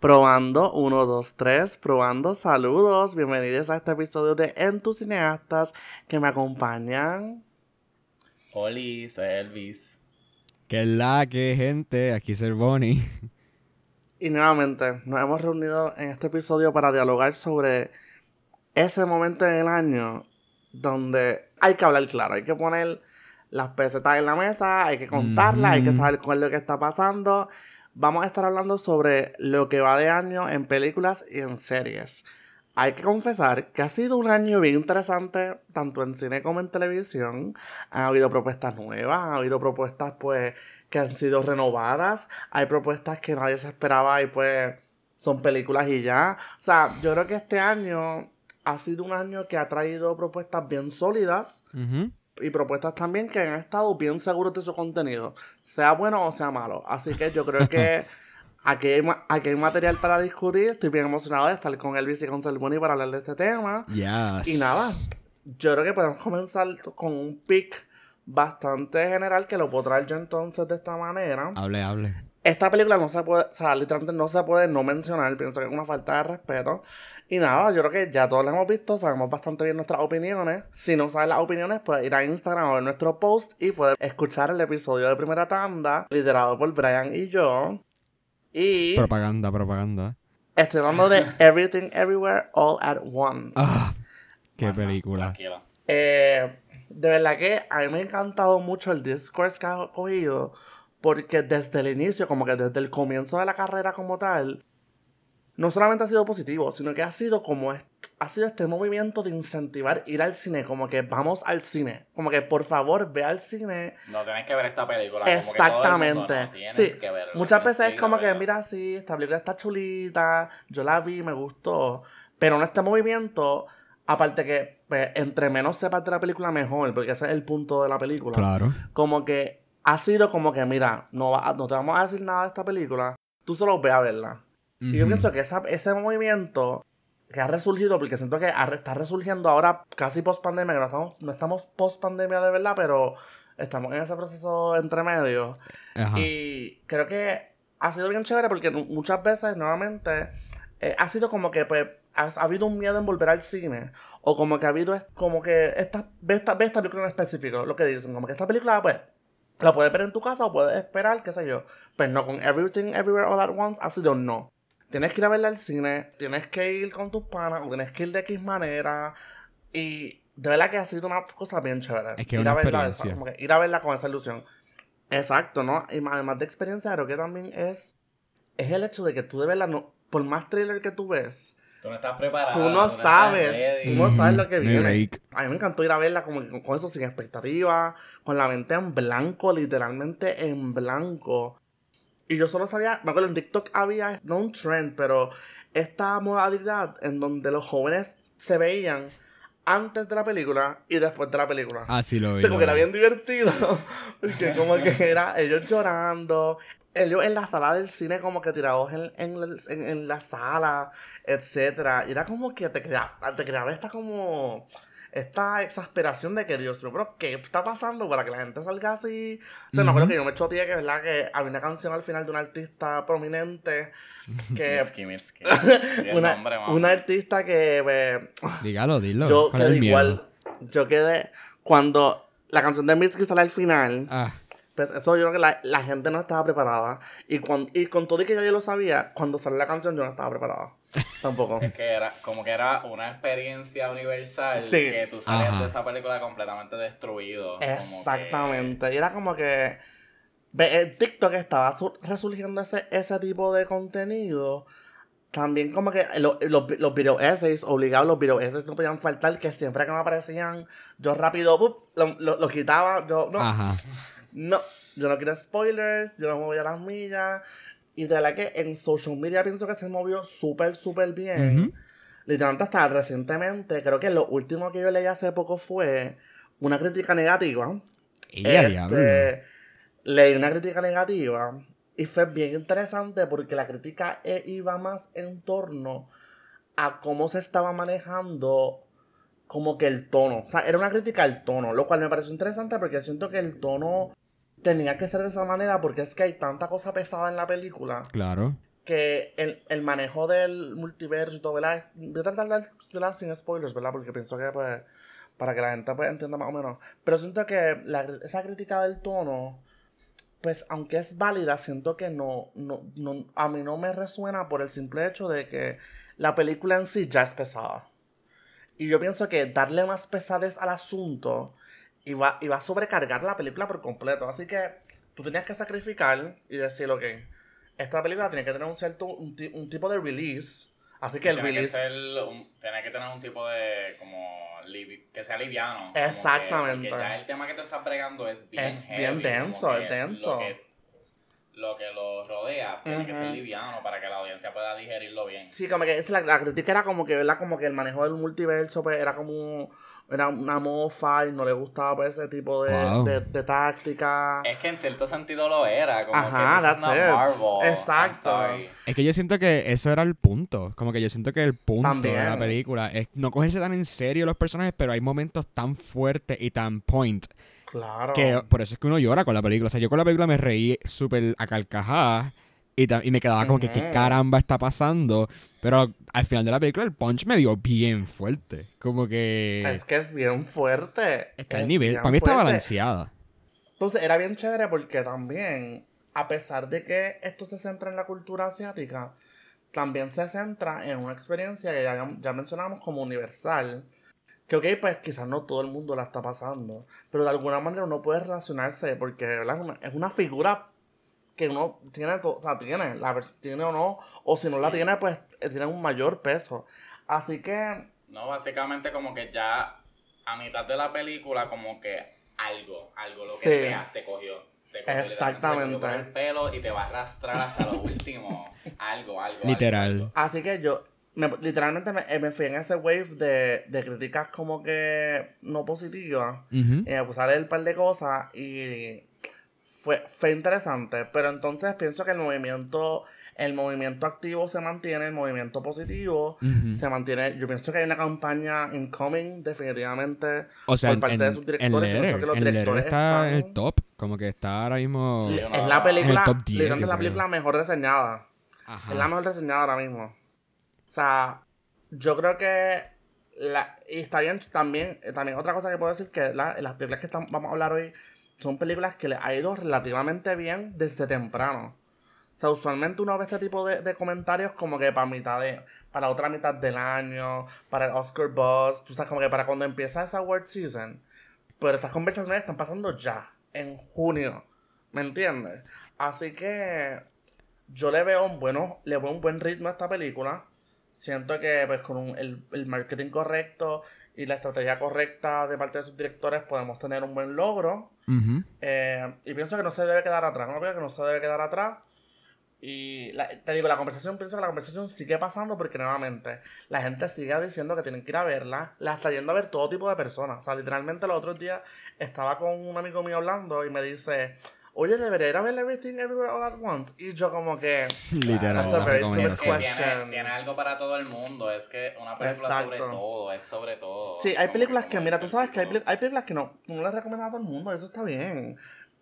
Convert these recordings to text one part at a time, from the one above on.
Probando, 1, 2, 3, probando, saludos, bienvenidos a este episodio de En tus cineastas que me acompañan. Oli, soy Elvis. Que la que gente, aquí es el Bonnie. Y nuevamente nos hemos reunido en este episodio para dialogar sobre ese momento en el año donde hay que hablar claro, hay que poner las pesetas en la mesa, hay que contarlas, hay que saber cuál es lo que está pasando. Vamos a estar hablando sobre lo que va de año en películas y en series. Hay que confesar que ha sido un año bien interesante, tanto en cine como en televisión. Han habido propuestas nuevas, han habido propuestas pues que han sido renovadas, hay propuestas que nadie se esperaba y pues son películas y ya. O sea, yo creo que este año ha sido un año que ha traído propuestas bien sólidas y propuestas también que han estado bien seguros de su contenido, sea bueno o sea malo. Así que yo creo que aquí hay, aquí hay material para discutir. Estoy bien emocionado de estar con Elvis y con Selboni para hablar de este tema. Y nada, yo creo que podemos comenzar con un pick bastante general que lo puedo traer yo entonces de esta manera. Hable, hable. Esta película no se puede, o sea, literalmente no se puede no mencionar, pienso que es una falta de respeto. Y nada, yo creo que ya todos la hemos visto, sabemos bastante bien nuestras opiniones. Si no sabes las opiniones, puedes ir a Instagram a ver nuestro post y puedes escuchar el episodio de primera tanda, liderado por Brian y yo. Y. Propaganda, propaganda. Estoy hablando de Everything Everywhere All at Once. Ah, qué película. Eh, de verdad que a mí me ha encantado mucho el discourse que ha cogido. Porque desde el inicio, como que desde el comienzo de la carrera como tal, no solamente ha sido positivo, sino que ha sido como ha sido este movimiento de incentivar ir al cine, como que vamos al cine, como que por favor ve al cine. No tienes que ver esta película. Exactamente. sí. Muchas veces es como que mira sí, esta película está chulita, yo la vi, me gustó, pero en este movimiento, aparte que pues, entre menos sepas de la película mejor, porque ese es el punto de la película. Claro. Como que ha sido como que mira, no, no te vamos a decir nada de esta película, tú solo ve a verla. Y yo pienso que ese movimiento que ha resurgido, porque siento que está resurgiendo ahora casi post pandemia, que no estamos, no estamos post pandemia de verdad, pero estamos en ese proceso entre medio. Y creo que ha sido bien chévere porque muchas veces, nuevamente, eh, ha sido como que pues, ha, habido un miedo en volver al cine. O como que ha habido como que esta, ve, esta, ve esta película en específico, lo que dicen, como que esta película, pues, la puedes ver en tu casa o puedes esperar, qué sé yo. Pues no, con Everything Everywhere All At Once ha sido no tienes que ir a verla al cine, tienes que ir con tus panas, o tienes que ir de X manera. Y de verdad que ha sido una cosa bien chévere. Es que ir, a verla, ir a verla con esa ilusión. Exacto, ¿no? Y además de experiencia, creo que también es, es el hecho de que tú de verdad, no, por más thriller que tú ves, Tú no estás preparado. Tú no sabes. Tú no sabes lo que viene. A mí me encantó ir a verla como con eso sin expectativa, con la mente en blanco, literalmente en blanco. Y yo solo sabía, me acuerdo en TikTok había, no un trend, pero esta modalidad en donde los jóvenes se veían antes de la película y después de la película. Ah, sí lo vi. como que era bien divertido. Porque como que era ellos llorando, ellos en la sala del cine como que tirados en, en, la sala, etcétera. Y era como que te creaba, te creaba esta como esta exasperación de que Dios mío, pero ¿qué está pasando para que la gente salga así? O sea, me acuerdo que yo me choteé que, ¿verdad? Que había una canción al final de un artista prominente que... una, una, artista que... Pues, Dígalo, dilo. Yo quedé igual. Yo quedé... Cuando la canción de Mitski sale al final... Ah. Pues eso yo creo que la, la, gente no estaba preparada. Y con, y con todo y que yo, yo lo sabía, cuando salió la canción yo no estaba preparada. Tampoco. Es que era como que era una experiencia universal que tú salías de esa película completamente destruido. Exactamente. Y era como que en TikTok estaba resurgiendo ese, ese tipo de contenido. También como que los los video essays, obligados los video essays no podían faltar, que siempre que me aparecían, yo rápido lo, lo, quitaba, yo no, no, yo no quiero spoilers, yo no me voy a las millas. Y de la que en social media pienso que se movió súper, súper bien. Literalmente hasta recientemente, creo que lo último que yo leí hace poco fue una crítica negativa. este, leí una crítica negativa y fue bien interesante porque la crítica e iba más en torno a cómo se estaba manejando como que el tono. O sea, era una crítica al tono, lo cual me pareció interesante porque siento que el tono tenía que ser de esa manera porque es que hay tanta cosa pesada en la película. Claro. que el, el manejo del multiverso y todo, ¿verdad? Voy a tratar de hablar sin spoilers, ¿verdad? Porque pienso que, pues, para que la gente pues, entienda más o menos. Pero siento que esa crítica del tono, pues, aunque es válida, siento que no, no, no, a mí no me resuena por el simple hecho de que la película en sí ya es pesada. Y yo pienso que darle más pesadez al asunto iba, iba a sobrecargar la película por completo. Así que tú tenías que sacrificar y decir, ok, esta película tiene que tener un cierto, un, tipo de release. Así que el release... tiene que tener un tipo de, como, que sea liviano. Exactamente. Porque ya el tema que tú estás bregando es bien Es bien denso, es denso. Lo que, lo rodea tiene que ser liviano para que la audiencia pueda digerirlo bien. Sí, como que la, la crítica era como que, ¿verdad? Como que el manejo del multiverso pues, era como era una mofa y no le gustaba pues, ese tipo de, de, táctica. Es que en cierto sentido lo era. Como Ajá, que that's Exacto. Es que yo siento que eso era el punto. Como que yo siento que el punto de la película es no cogerse tan en serio los personajes, pero hay momentos tan fuertes y tan point. Claro. Que por eso es que uno llora con la película. O sea, yo con la película me reí súper a carcajadas y, me quedaba como que qué caramba está pasando. Pero al final de la película el punch me dio bien fuerte. Como que... Es que es bien fuerte. Está al nivel. Para mí está balanceada. Entonces era bien chévere porque también, a pesar de que esto se centra en la cultura asiática, también se centra en una experiencia que ya, ya mencionamos como universal. Que ok, pues quizás no todo el mundo la está pasando. Pero de alguna manera uno puede relacionarse porque es una figura que uno tiene, o sea, tiene, la, tiene o no, o si no la tiene, pues eh, tiene un mayor peso. Así que... No, básicamente como que ya a mitad de la película como que algo, algo, lo que sea, te cogió. Te cogió Exactamente. Te el pelo y te va a arrastrar hasta lo último. algo, algo. Literal. Así que yo, literalmente me, eh, me, fui en ese wave de, de críticas como que no positivas. Uh -huh. Y me puse a leer un par de cosas y fue, fue interesante, pero entonces pienso que el movimiento, el movimiento activo se mantiene, el movimiento positivo se mantiene. Yo pienso que hay una campaña incoming, definitivamente, o sea, por parte de sus directores. En pienso que los directores está en el top, como que está ahora mismo. Sí, es la película, es la película mejor reseñada. Es la mejor reseñada ahora mismo. O sea, yo creo que la, y está bien también, también otra cosa que puedo decir que la, las películas que estamos, vamos a hablar hoy son películas que le ha ido relativamente bien desde temprano. O sea, usualmente uno ve este tipo de, comentarios como que para mitad de, para otra mitad del año, para el Oscar Buzz, tú sabes, como que para cuando empieza esa award season. Pero estas conversaciones están pasando ya, en junio. ¿Me entiendes? Así que yo le veo un bueno, le veo un buen ritmo a esta película. Siento que pues con el, el marketing correcto y la estrategia correcta de parte de sus directores podemos tener un buen logro. Eh, y pienso que no se debe quedar atrás. No creo que no se debe quedar atrás. Y te digo, la conversación, pienso que la conversación sigue pasando porque nuevamente la gente sigue diciendo que tienen que ir a verla. La está yendo a ver todo tipo de personas. O sea, literalmente los otros días estaba con un amigo mío hablando y me dice, oye, debería ir a ver Everything Everywhere All At Once. Y yo como que... Literal. tiene, algo para todo el mundo. Es que una película sobre todo, es sobre todo. Sí, hay películas que, mira, tú sabes que hay, hay, películas que no, no las recomiendas a todo el mundo, eso está bien.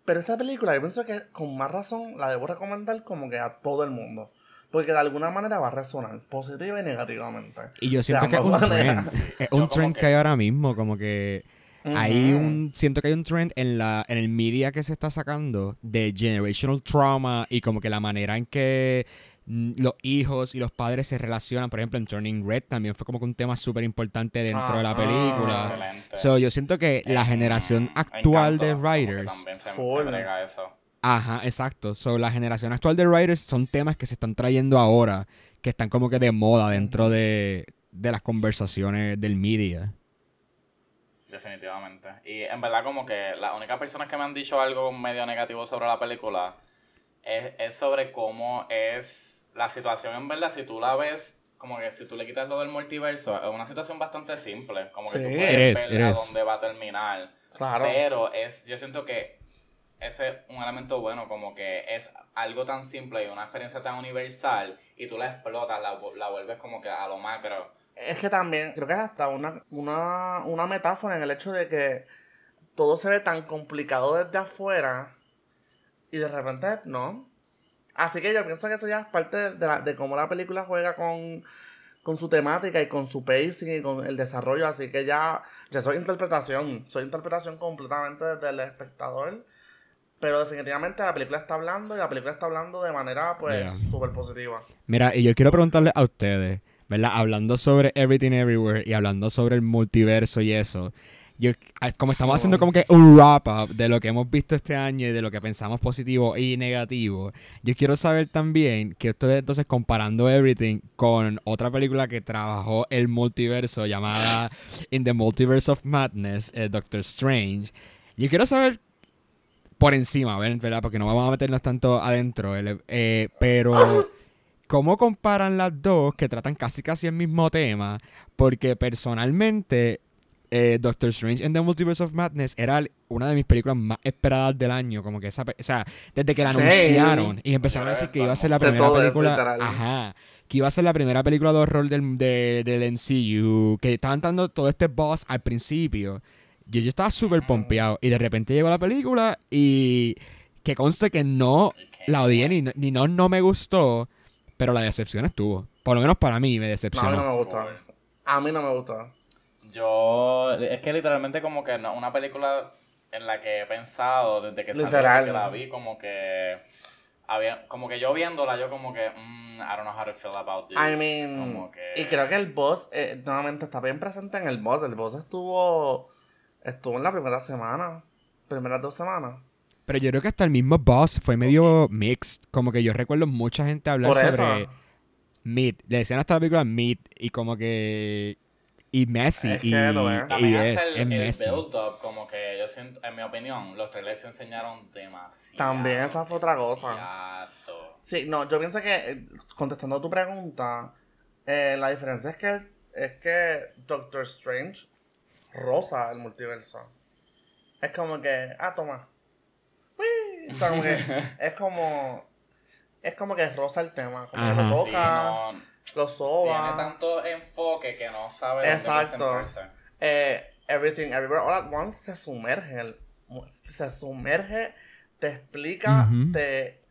Pero esta película, yo pienso que con más razón la debo recomendar como que a todo el mundo. Porque de alguna manera va a resonar positiva y negativamente. Y yo siento que es un trend. Es un trend que hay ahora mismo, como que hay un, siento que hay un trend en la, en el media que se está sacando de generational trauma y como que la manera en que mm, los hijos y los padres se relacionan, por ejemplo en Turning Red también fue como que un tema súper importante dentro de la película. So, yo siento que la generación actual de writers... Ajá, exacto. So, la generación actual de writers son temas que se están trayendo ahora, que están como que de moda dentro de, de las conversaciones del media. Definitivamente. Y en verdad como que las únicas personas que me han dicho algo medio negativo sobre la película es, sobre cómo es la situación en verdad, si tú la ves, como que si tú le quitas lo del multiverso, es una situación bastante simple, como que tú puedes ver a dónde va a terminar. Claro. Pero es, yo siento que ese es un elemento bueno, como que es algo tan simple y una experiencia tan universal y tú la explotas, la, la vuelves como que a lo macro es que también creo que es hasta una, una, una metáfora en el hecho de que todo se ve tan complicado desde afuera y de repente no. Así que yo pienso que eso ya es parte de, la- de cómo la película juega con, con su temática y con su pacing y con el desarrollo. Así que ya, ya soy interpretación. Soy interpretación completamente desde el espectador. Pero definitivamente la película está hablando y la película está hablando de manera pues Yeah. súper positiva. Mira, y yo quiero preguntarle a ustedes, ¿verdad? Hablando sobre Everything Everywhere y hablando sobre el multiverso y eso. Yo, ah, como estamos haciendo como que un wrap up de lo que hemos visto este año y de lo que pensamos positivo y negativo, yo quiero saber también que ustedes entonces comparando Everything con otra película que trabajó el multiverso llamada In the Multiverse of Madness, eh, Doctor Strange, yo quiero saber por encima. ¿verdad? Porque no vamos a meternos tanto adentro, eh, pero ¿cómo comparan las dos que tratan casi casi el mismo tema? Porque personalmente eh, Doctor Strange and the Multiverse of Madness era una de mis películas más esperadas del año, como que esa, o sea, desde que la Sí. anunciaron y empezaron a decir que iba a ser la primera película, ajá, que iba a ser la primera película de horror del, de- del MCU, que estaban dando todo este boss al principio. Yo, yo estaba súper pompeado y de repente llegó la película y que conste que no la odié ni, ni no, no me gustó, pero la decepción estuvo. Por lo menos para mí me No, a mí decepcionó. no me gusta. A mí no me gusta. Yo, es que literalmente como que no, una película en la que he pensado desde que salió, que la vi, como que había, como que yo viéndola, yo como que, mm, I don't know how to feel about this. I mean, como que... y creo que el boss, eh, nuevamente está bien presente en el boss. El boss estuvo, estuvo en la primera semana, primeras dos semanas. Pero yo creo que hasta el mismo boss fue medio mixed. Como que yo recuerdo mucha gente hablar Por sobre eso. Meat. Le decían hasta la película Meat y como que... Y Messi. Es que y, lo es. y También es, hasta el, es el Messi. build-up, como que yo siento, en mi opinión, los trailers se enseñaron demasiado. También esa fue otra cosa. demasiado. Sí, no, yo pienso que, eh, contestando a tu pregunta, eh, la diferencia es que, es que Doctor Strange rosa el multiverso. Es como que, ah, toma. O sea, como que es como, es como que rosa el tema, como que lo Sí, toca, no, lo tiene soba. tanto enfoque que no sabe Exacto. eh, Everything, Everywhere, All at Once se sumerge, en el- se sumerge, te explica, te...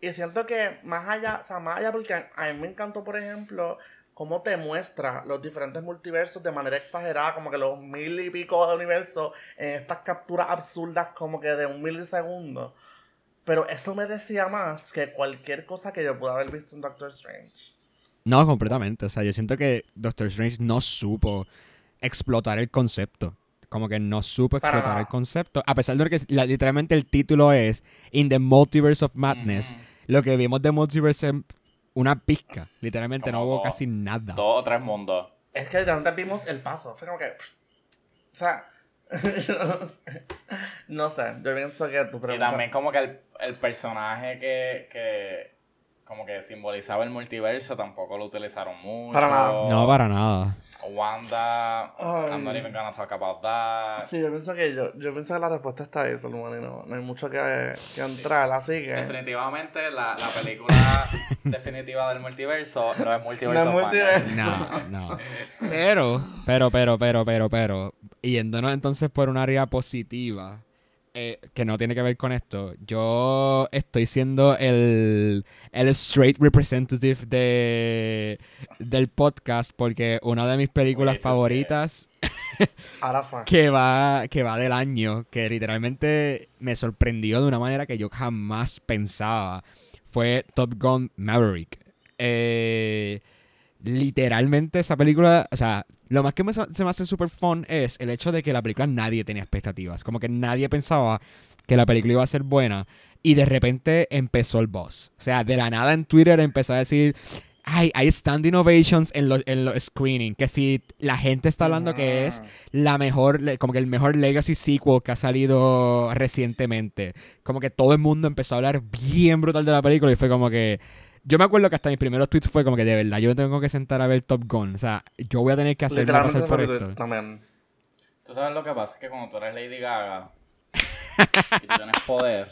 Y siento que más allá, o sea, más allá porque a mí me encantó, por ejemplo, cómo te muestra los diferentes multiversos de manera exagerada, como que los mil y pico de universos en estas capturas absurdas como que de un milisegundo. Pero eso me decía más que cualquier cosa que yo pueda haber visto en Doctor Strange. No, completamente. O sea, yo siento que Doctor Strange no supo explotar el concepto. Como que no supo explotar el concepto. A pesar de que la- literalmente el título es In the Multiverse of Madness. Lo que vimos de Multiverse es una pizca. Literalmente no hubo casi nada. Dos o tres mundos. Es que literalmente vimos el paso. Fue como que. O sea. no sé, yo pienso que tu Y pregunta. también como que el, el personaje que, que como que simbolizaba el multiverso tampoco lo utilizaron mucho. Para nada. No, para nada. Wanda, Ay. I'm not even gonna talk about that. Sí, yo pienso que yo, yo pienso que la respuesta está ahí, Salomón, y no, no hay mucho que, que entrar, así que. Definitivamente la, la película definitiva del multiverso no es Multiverse No es multiverso. No, no. Pero, pero, pero, pero, pero, pero, yéndonos entonces por un área positiva, eh, que no tiene que ver con esto, yo estoy siendo el, el straight representative de, del podcast porque una de mis películas Oye, favoritas que va, que va del año, que literalmente me sorprendió de una manera que yo jamás pensaba, fue Top Gun Maverick. Eh, literalmente esa película, o sea, lo más que me, se me hace súper fun es el hecho de que la película nadie tenía expectativas, como que nadie pensaba que la película iba a ser buena y de repente empezó el boss. O sea, de la nada en Twitter empezó a decir, ay, hay standing ovations en los en los screenings, que si la gente está hablando que es la mejor, como que el mejor Legacy sequel que ha salido recientemente. Como que todo el mundo empezó a hablar bien brutal de la película y fue como que... Yo me acuerdo que hasta mis primeros tweets fue como que de verdad yo me tengo que sentar a ver Top Gun. O sea, yo voy a tener que hacerme pasar por esto. también. Tú sabes lo que pasa, es que cuando tú eres Lady Gaga y tú tienes poder,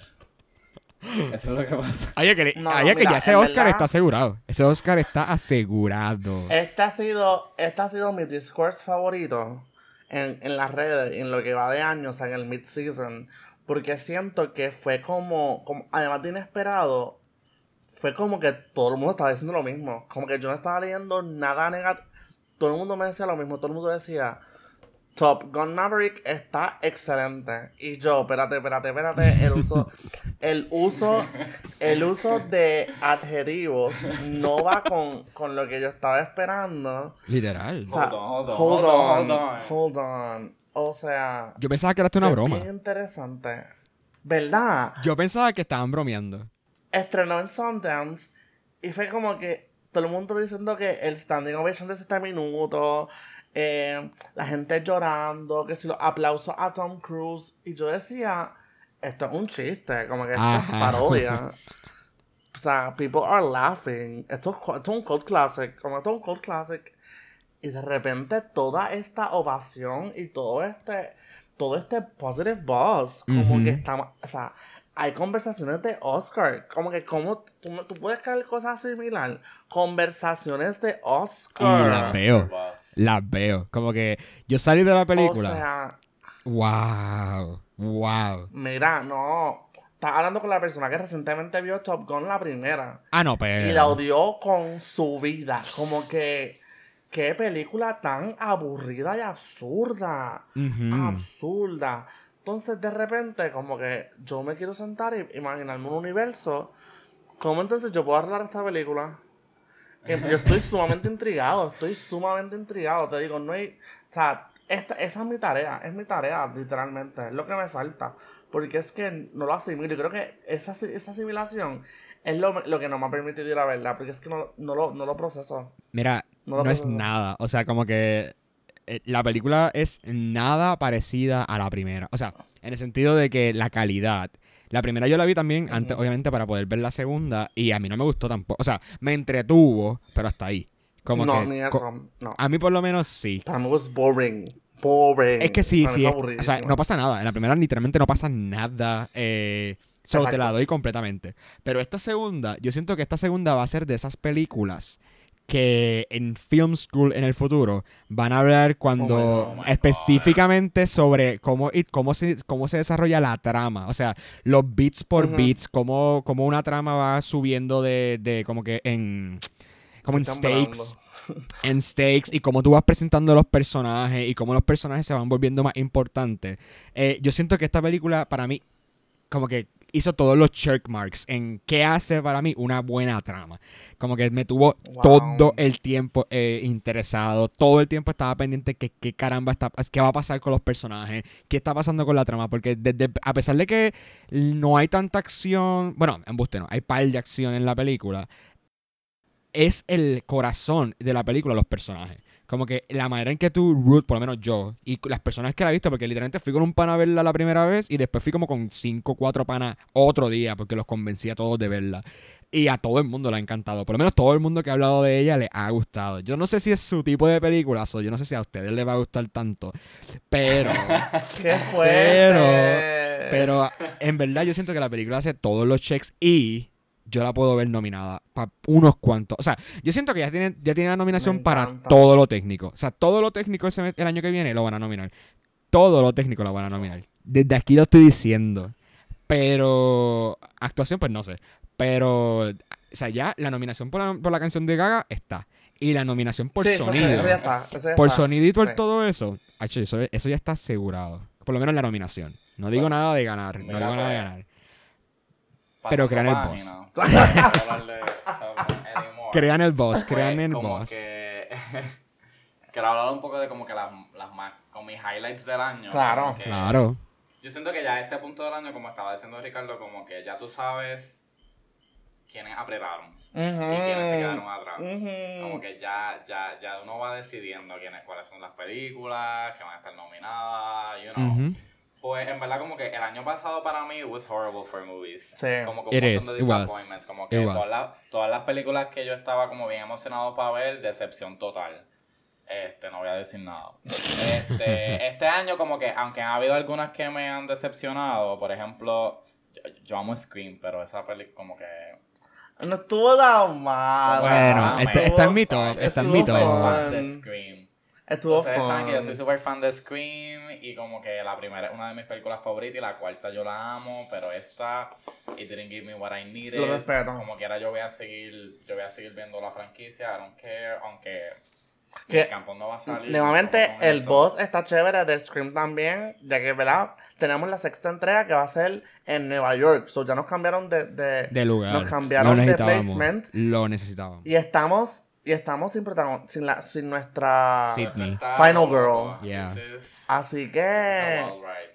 eso es lo que pasa. Oye, que, le- No, oye, que mira, ya ese Oscar verdad- está asegurado. Ese Oscar está asegurado. Este ha sido, este ha sido mi discourse favorito en, en las redes, en lo que va de años, o sea, en el mid-season. Porque siento que fue como, como, además de inesperado, fue como que todo el mundo estaba diciendo lo mismo. Como que yo no estaba leyendo nada negativo. Todo el mundo me decía lo mismo. Todo el mundo decía, Top Gun Maverick está excelente. Y yo, espérate, espérate, espérate. El uso, el uso, el uso de adjetivos no va con, con lo que yo estaba esperando. Literal. O sea, Hold on, hold on, hold on, hold on. hold on. O sea, Yo pensaba que era una broma. bien interesante. ¿Verdad? Yo pensaba que estaban bromeando. Estrenó en Sundance y fue como que todo el mundo diciendo que el standing ovation de 7 minutos, eh, la gente llorando, que si los aplausos a Tom Cruise. Y yo decía, esto es un chiste, como que esto es parodia. O sea, people are laughing. Esto, es- esto es un cult classic, como esto es un cult classic. Y de repente toda esta ovación y todo este, todo este positive buzz, como que estamos, o sea, hay conversaciones de Oscar, como que como tú, tú puedes crear cosas similares, conversaciones de Y Oscar. las veo. Las veo. Como que yo salí de la película. O sea, wow. Wow. mira, no, estás hablando con la persona que recientemente vio Top Gun la primera. Ah, no, pero. Y la odió con su vida. Como que. Qué película tan aburrida y absurda. Absurda. Entonces, de repente, como que yo me quiero sentar y imaginarme un universo. ¿Cómo entonces yo puedo arreglar esta película? Yo estoy sumamente intrigado. Estoy sumamente intrigado. Te digo, no hay. O sea, esta, esa es mi tarea. Es mi tarea, literalmente. Es lo que me falta. Porque es que no lo asimilo. Y creo que esa, esa asimilación es lo, lo que no me ha permitido ir a verla. Porque es que no, no, lo, no lo proceso. Mira, No no, lo es proceso. nada. O sea, como que la película es nada parecida a la primera. O sea, en el sentido de que la calidad. La primera yo la vi también antes, Ujú. obviamente, para poder ver la segunda. Y a mí no me gustó tampoco. O sea, me entretuvo, pero hasta ahí. Como no, que. ni eso. No. A mí por lo menos sí. Para mí was boring. Boring. Es que sí, Para sí. es- o sea, no pasa nada. En la primera literalmente no pasa nada. Eh, so, te la doy completamente. Pero esta segunda, yo siento que esta segunda va a ser de esas películas que en Film School en el futuro van a hablar cuando Oh específicamente sobre cómo, cómo, se, cómo se desarrolla la trama. O sea, los beats por beats, cómo, cómo una trama va subiendo de, de como que en... Como en stakes volando. en stakes y cómo tú vas presentando los personajes y cómo los personajes se van volviendo más importantes. Eh, yo siento que esta película para mí como que hizo todos los check marks en qué hace para mí una buena trama. Como que me tuvo Wow. todo el tiempo eh, interesado, todo el tiempo estaba pendiente que qué caramba está, qué va a pasar con los personajes, qué está pasando con la trama, porque desde, a pesar de que no hay tanta acción, bueno, embuste no, hay par de acción en la película, es el corazón de la película los personajes. Como que la manera en que tú root, por lo menos yo, y las personas que la he visto, porque literalmente fui con un pana a verla la primera vez y después fui como con cinco o cuatro panas otro día porque los convencí a todos de verla. Y a todo el mundo le ha encantado. Por lo menos todo el mundo que ha hablado de ella le ha gustado. Yo no sé si es su tipo de película, o yo no sé si a ustedes les va a gustar tanto. Pero, ¡Qué fuerte! pero en verdad yo siento que la película hace todos los checks y yo la puedo ver nominada para unos cuantos. O sea, yo siento que ya tiene, ya tiene la nominación para todo lo técnico. O sea, todo lo técnico ese- el año que viene lo van a nominar. Todo lo técnico lo van a nominar. Desde aquí lo estoy diciendo. Pero actuación, pues no sé. Pero, o sea, ya la nominación por la, por la canción de Gaga está. Y la nominación por Sí, sonido. eso ya está, eso ya por está. sonido y por Sí. todo eso. eso, eso ya está asegurado. Por lo menos la nominación. No digo Bueno, nada de ganar. No digo nada de pues, ganar. Pero crean el boss. No. Crean el boss, Pues, crean el como boss. que- Quiero hablar un poco de como que las, las más, con mis highlights del año. Claro. Claro. Yo siento que ya a este punto del año, como estaba diciendo Ricardo, como que ya tú sabes quiénes apretaron y quiénes se quedaron atrás. Como que ya, ya, ya uno va decidiendo quiénes, cuáles son las películas que van a estar nominadas, you know. Pues en verdad como que el año pasado para mí was horrible for movies. Sí. Como que un It montón is, de it was, disappointments. Como que it was. todas las, todas las películas que yo estaba como bien emocionado para ver, decepción total. Este, no voy a decir nada. Este, este año como que, aunque ha habido algunas que me han decepcionado, por ejemplo, yo, yo amo Scream, pero esa película como que... No estuvo tan mal. Bueno, este- está en mi top, está en mi top. Estuvo Ustedes saben que yo soy fun. súper fan de Scream y como que la primera es una de mis películas favoritas y la cuarta yo la amo, pero esta, it didn't give me what I needed. Lo respeto. Como quiera yo voy a seguir, yo voy a seguir viendo la franquicia, I don't care, aunque Que- el campo no va a salir. Nuevamente, el eso. boss está chévere de Scream también, ya que, ¿verdad? Tenemos la sexta entrega que va a ser en Nueva York. So, ya nos cambiaron de, de, De lugar. Nos cambiaron lo de placement. Lo necesitábamos. Y estamos, y estamos sin protagon- sin, la, sin nuestra... Está Final. Girl. This Yeah. is- Así que,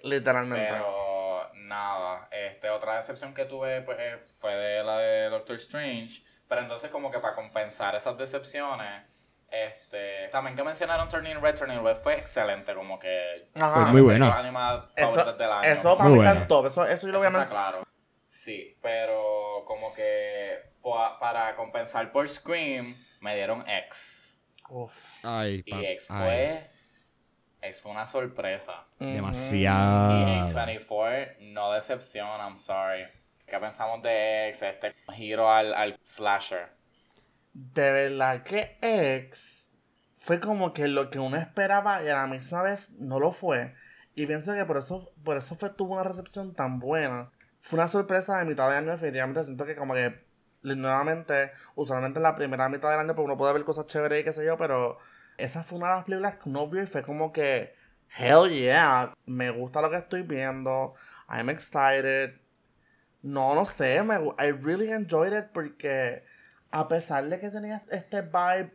literalmente. Pero nada, este, otra decepción que tuve pues, eh, fue de la de Doctor Strange. Pero entonces como que para compensar esas decepciones, este, también que mencionaron Turning Red, Turning Red fue excelente, como que... Ajá. Fue muy animadas Eso, del año. eso para Muy mí top. Eso, eso yo lo voy a mencionar. claro. Sí, pero como que pa- para compensar por Scream, me dieron X. Uf. Ay, Y X ay, fue... X fue una sorpresa. Ujú. Y Demasiado. A24 no decepción, I'm sorry. ¿Qué pensamos de X? Este giro al, al slasher. De verdad que X fue como que lo que uno esperaba y a la misma vez no lo fue. Y pienso que por eso, por eso fue, tuvo una recepción tan buena. Fue una sorpresa de mitad de año, definitivamente. Siento que como que nuevamente, usualmente en la primera mitad del año, pues uno puede ver cosas chéveres y qué sé yo, pero esa fue una de las películas que uno vio y fue como que, hell yeah, me gusta lo que estoy viendo, I'm excited. No, no sé, me, I really enjoyed it porque a pesar de que tenía este vibe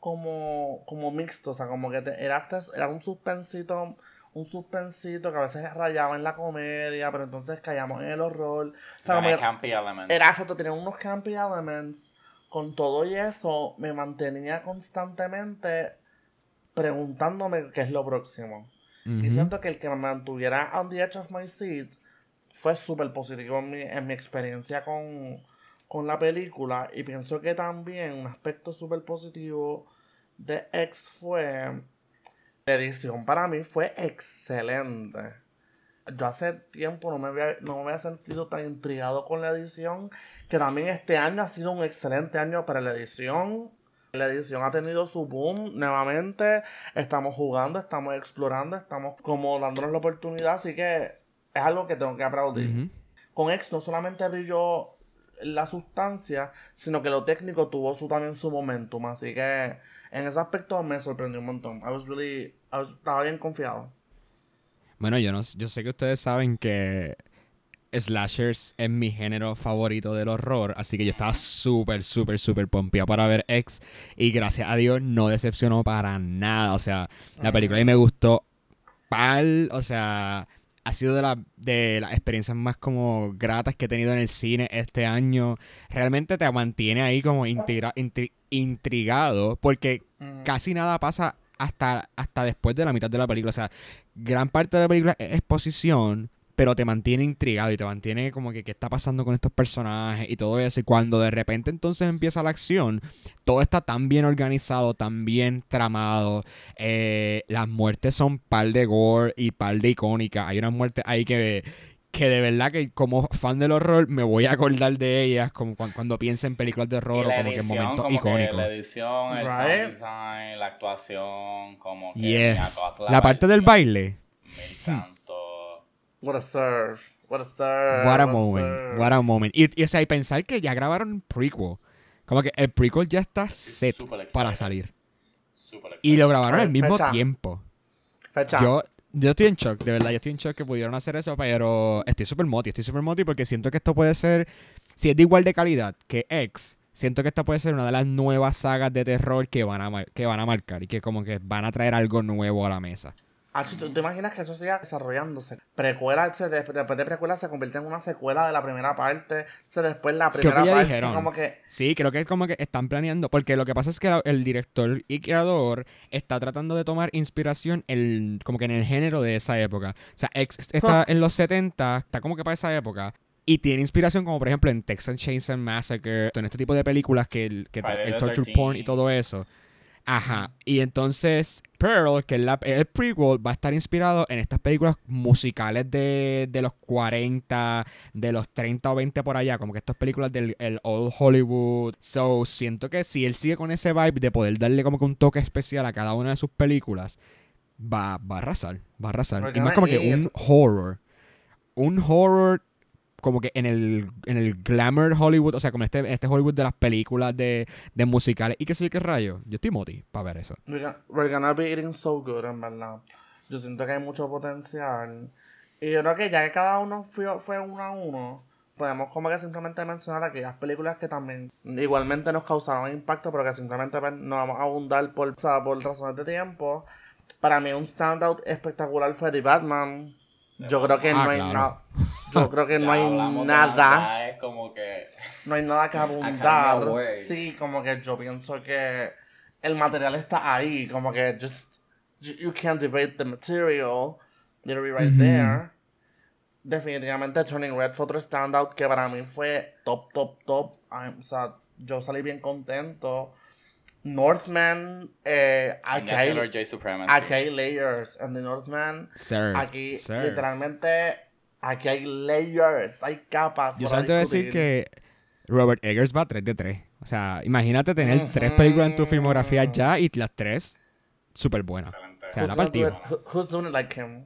como, como mixto, o sea, como que te- era, era un suspensito, un suspensito que a veces rayaba en la comedia, pero entonces caíamos en el horror. O sea, como Tiene que campy elements. era exacto, tenía unos campy elements. Con todo y eso, me mantenía constantemente preguntándome qué es lo próximo. Y siento que el que me mantuviera on the edge of my seat fue súper positivo en mi, en mi experiencia con, con la película. Y pienso que también un aspecto súper positivo de X fue. La edición para mí fue excelente. Yo hace tiempo no me, había, no me había sentido tan intrigado con la edición. Que también este año ha sido un excelente año para la edición. La edición ha tenido su boom nuevamente. Estamos jugando, estamos explorando, estamos como dándonos la oportunidad. Así que es algo que tengo que aplaudir. Con X no solamente brilló la sustancia, sino que lo técnico tuvo su, también su momentum. Así que en ese aspecto me sorprendió un montón. I was really, estaba bien confiado. Bueno, yo no, yo sé que ustedes saben que Slashers es mi género favorito del horror, así que yo estaba súper, súper, súper pompeado para ver X y gracias a Dios no decepcionó para nada, o sea, la película a mí me gustó pal, o sea, ha sido de, la, de las experiencias más como gratas que he tenido en el cine este año, realmente te mantiene ahí como intriga- intri- intrigado porque Mm. casi nada pasa hasta, hasta después de la mitad de la película. O sea, gran parte de la película es exposición, pero te mantiene intrigado y te mantiene como que qué está pasando con estos personajes y todo eso. Y cuando de repente entonces empieza la acción, todo está tan bien organizado, tan bien tramado. Eh, las muertes son par de gore y par de icónicas. Hay unas muertes ahí que, que de verdad que como fan del horror me voy a acordar de ellas como cuan- cuando, pienso en películas de horror o como que en momentos como que icónicos. la edición, el Right. sound design, la actuación, como que... Yes. La parte del baile. Me encantó. What a serve. What a serve. What a serve. moment. What a moment. Y, y, o sea, y pensar que ya grabaron un prequel. Como que el prequel ya está set para salir. Y lo grabaron al Fecha. mismo tiempo. Fecha. Yo, yo estoy en shock, de verdad, yo estoy en shock que pudieron hacer eso, pero estoy súper moti, estoy súper moti porque siento que esto puede ser, si es de igual de calidad que X, siento que esta puede ser una de las nuevas sagas de terror que van a, que van a marcar y que como que van a traer algo nuevo a la mesa. Achi, ¿tú te imaginas que eso siga desarrollándose? Precuela, se, de- después de precuela se convierte en una secuela de la primera parte. Se después la Creo primera que ya parte. dijeron. Como que. Sí, creo que es como que están planeando, porque lo que pasa es que el director y creador está tratando de tomar inspiración en, como que en el género de esa época. O sea, está en los 70, está como que para esa época. Y tiene inspiración como por ejemplo en Texas Chainsaw Massacre, en este tipo de películas que el, que Friday el torture 13. porn y todo eso. Ajá. Y entonces Pearl, que es la- el prequel, va a estar inspirado en estas películas musicales de, de los 40, de los 30 o 20 por allá, como que estas películas del el Old Hollywood. So, siento que si él sigue con ese vibe de poder darle como que un toque especial a cada una de sus películas, va, va a arrasar, va a arrasar. Porque Y más como que un horror. Un horror como que en el, en el glamour Hollywood, o sea, como este, este Hollywood de las películas de, de musicales. ¿Y qué sé yo qué rayo? Yo estoy moti para ver eso. We're gonna, be eating so good, en verdad. Yo siento que hay mucho potencial. Y yo creo que ya que cada uno fue, fue uno a uno, podemos como que simplemente mencionar aquellas películas que también igualmente nos causaron impacto, pero que simplemente pues, no vamos a abundar por, o sea, por razones de tiempo. Para mí un standout espectacular fue The Batman. Yo creo que Ah, no hay claro. nada. Yo creo que no hay nada. maldad, Es como que. No hay nada que abundar. Sí, como que yo pienso que el material está ahí. Como que just you, can't debate the material. Literally right Ujú. there. Definitivamente Turning Red fue otro standout que para mí fue top, top, top. O sea, yo salí bien contento. Northman, eh, aquí, hay, aquí hay layers. En The Northman, aquí literalmente, aquí hay layers, hay capas. Yo para solamente voy a decir que Robert Eggers va 3 de 3. O sea, imagínate tener tres películas en tu filmografía ya y las tres súper buenas. Excelente. O sea, Who's la do? Who- Who's doing it like him?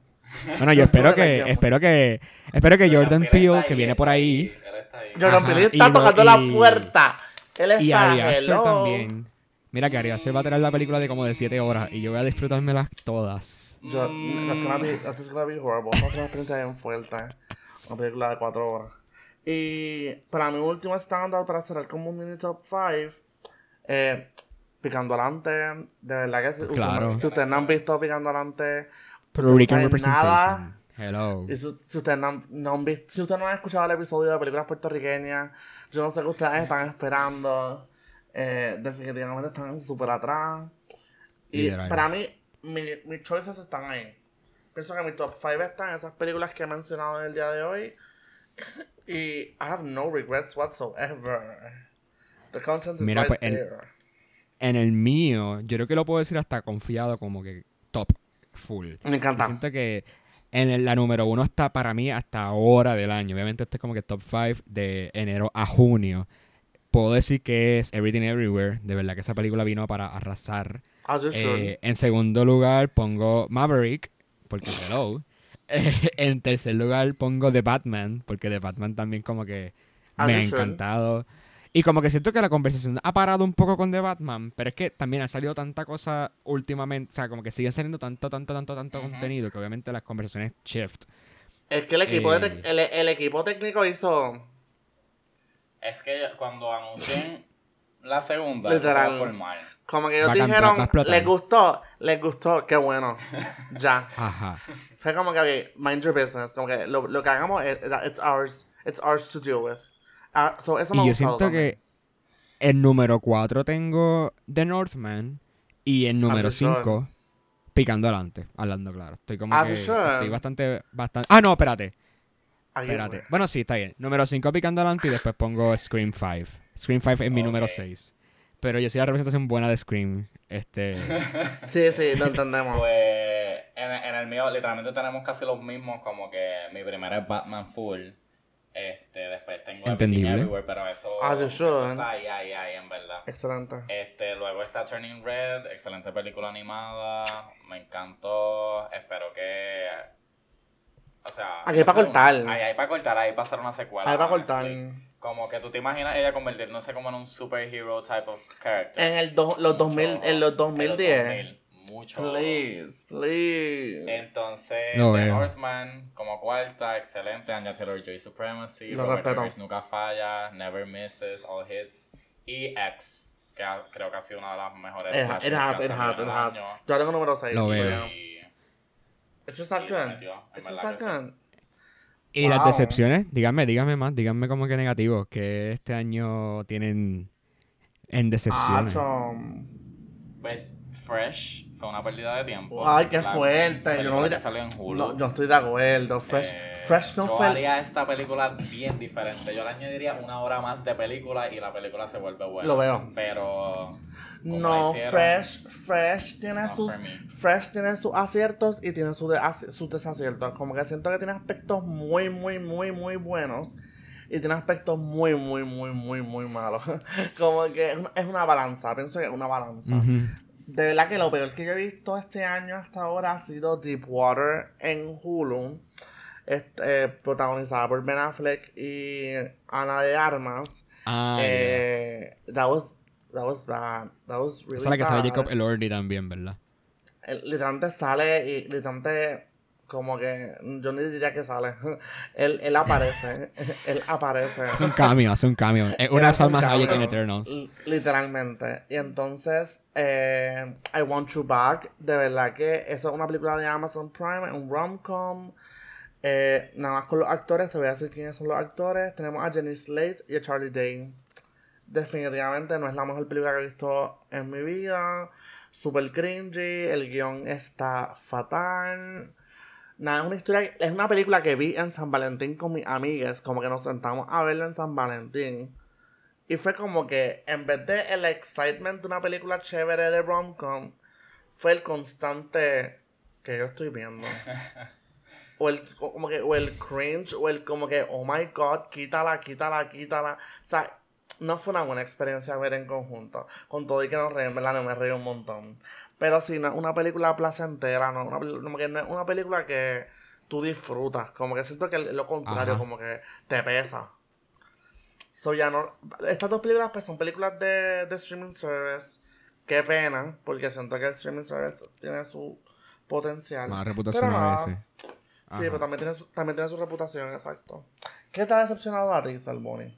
Bueno, yo espero que, espero que, espero que Jordan Peele, que viene por ahí, Él está ahí. Jordan Peele y está tocando la puerta. Él está y Ari Aster hello. también. Mira que Ari Aster va a tener la película de como de 7 horas y yo voy a disfrutármelas todas. Yo, Mm. that's, gonna be, that's gonna be horrible. Va a ser una experiencia bien fuerte. Una película de 4 horas. Y para mi último standout, para cerrar como un mini top 5, eh, Picando Adelante. De verdad que si, Claro. ustedes- si ustedes no han visto Picando Adelante, Puerto Rican no Representation. Hello. Y si, si ustedes no han, no han visto, si ustedes no han escuchado el episodio de películas puertorriqueñas, yo no sé qué ustedes están esperando. Eh, definitivamente están súper atrás. Y Literal. para mí, mi- mis choices están ahí. Pienso que mi top 5 están en esas películas que he mencionado en el día de hoy. y I have no regrets whatsoever. The content is Mira, right pues, en- there. En el mío, yo creo que lo puedo decir hasta confiado como que top full. Me Yo encanta. siento que en el- la número uno está para mí hasta ahora del año. Obviamente este es como que top 5 de enero a junio. Puedo decir que es Everything Everywhere. De verdad que esa película vino para arrasar. Eh, en segundo lugar pongo Maverick, porque hello. Eh, en tercer lugar pongo The Batman, porque The Batman también como que me ha encantado. Y como que siento que la conversación ha parado un poco con The Batman, pero es que también ha salido tanta cosa últimamente, o sea, como que sigue saliendo tanto, tanto, tanto, tanto contenido que obviamente las conversaciones shift. es que el equipo, eh, el equipo técnico hizo. Es que cuando anuncien la segunda, eso se va a Literal. formar. Como que ellos Va dijeron, les gustó, les gustó, qué bueno. ya. Ajá. Fue como que, ok, mind your business. Como que lo, lo que hagamos, es, it's ours, it's ours to deal with. Ah, so eso me Y yo siento también. que en número 4 tengo The Northman y en número As you should. 5 Picando adelante, hablando claro. Estoy como As que estoy bastante bastante Ah, no, espérate. Ahí Espérate. fue. Bueno, sí, está bien. Número 5 Picando adelante y después pongo Scream 5. Scream 5 es mi número 6. Pero yo soy la representación buena de Scream. Este, Sí, sí, lo entendemos. Pues en, en el mío literalmente tenemos casi los mismos, como que mi primera es Batman Full. Este, después tengo Entendible. Everywhere, pero eso, As you eso está ahí, ahí, ahí, en verdad. Excelente. Este, luego está Turning Red, excelente película animada, me encantó, espero que... O sea... Aquí hay pa' no sé, cortar. Ahí hay para cortar, ahí para hacer una secuela. Ahí va a cortar. Como que tú te imaginas ella convirtiéndose como en un superhero type of character. En el do- los 2000, en los 2010. En los 2000, mucho. Please, please. Entonces, Lo The. Northman como cuarta, excelente. Anya Taylor Joy Supremacy. Lo Robert respeto. Nunca falla. Never misses, all hits. Y X, que ha- creo que ha sido una de las mejores. It, has, ha it has, en it has. año. Yo tengo número 6. Lo veo. Y Just verdad that que sí. good. y las Wow. decepciones, díganme, díganme más, díganme como que negativos que este año tienen en decepciones. Pues, Fresh fue una pérdida de tiempo. Ay, qué fuerte. Yo no, diría, salió en Hulu. no, yo estoy de acuerdo. Fresh, Eh, Fresh no yo fue. haría esta película bien diferente. Yo le añadiría una hora más de película y la película se vuelve buena. Lo veo. Pero. la No, hicieron, Fresh, Fresh tiene sus. Fresh tiene sus aciertos y tiene sus, de- sus desaciertos. Como que siento que tiene aspectos muy, muy, muy, muy buenos y tiene aspectos muy, muy, muy, muy, muy malos. Como que es una, es una balanza. Pienso que es una balanza. Ujú. De verdad que lo peor que yo he visto este año hasta ahora ha sido Deepwater en Hulu, este, eh, protagonizada por Ben Affleck y Ana de Armas. Ah, eh, that was that was bad. That was really Esa es la que sale. Jacob Elordi también, ¿verdad? Él literalmente sale y literalmente como que yo ni diría que sale. él, él aparece. él aparece. Hace un cameo, hace un cameo. Es una Salma Hayek en Eternals. li- Literalmente. Y entonces, eh, I Want You Back, de verdad que eso es una película de Amazon Prime, un rom-com. Eh, nada más con los actores, te voy a decir quiénes son los actores. Tenemos a Jenny Slate y a Charlie Day. Definitivamente no es la mejor película que he visto en mi vida. Super cringy, el guion está fatal. Nada, es una historia, es una película que vi en San Valentín con mis amigas, como que nos sentamos a verla en San Valentín. Y fue como que en vez de el excitement de una película chévere de rom-com, fue el constante que yo estoy viendo. O el, como que, o el cringe, o el como que, oh my god, quítala, quítala, quítala. O sea, no fue una buena experiencia ver en conjunto. Con todo y que nos reímos, ¿verdad? No me reí un montón. Pero sí, no una película placentera, no, una, como que no es una película que tú disfrutas. Como que siento que lo contrario, Ajá. como que te pesa. So, ya no, estas dos películas pues son películas de, de streaming service. Qué pena, porque siento que el streaming service tiene su potencial. Mala reputación Pero a veces. Sí, pero también tiene, su, también tiene su reputación, exacto. ¿Qué te ha decepcionado a ti, Salmoni?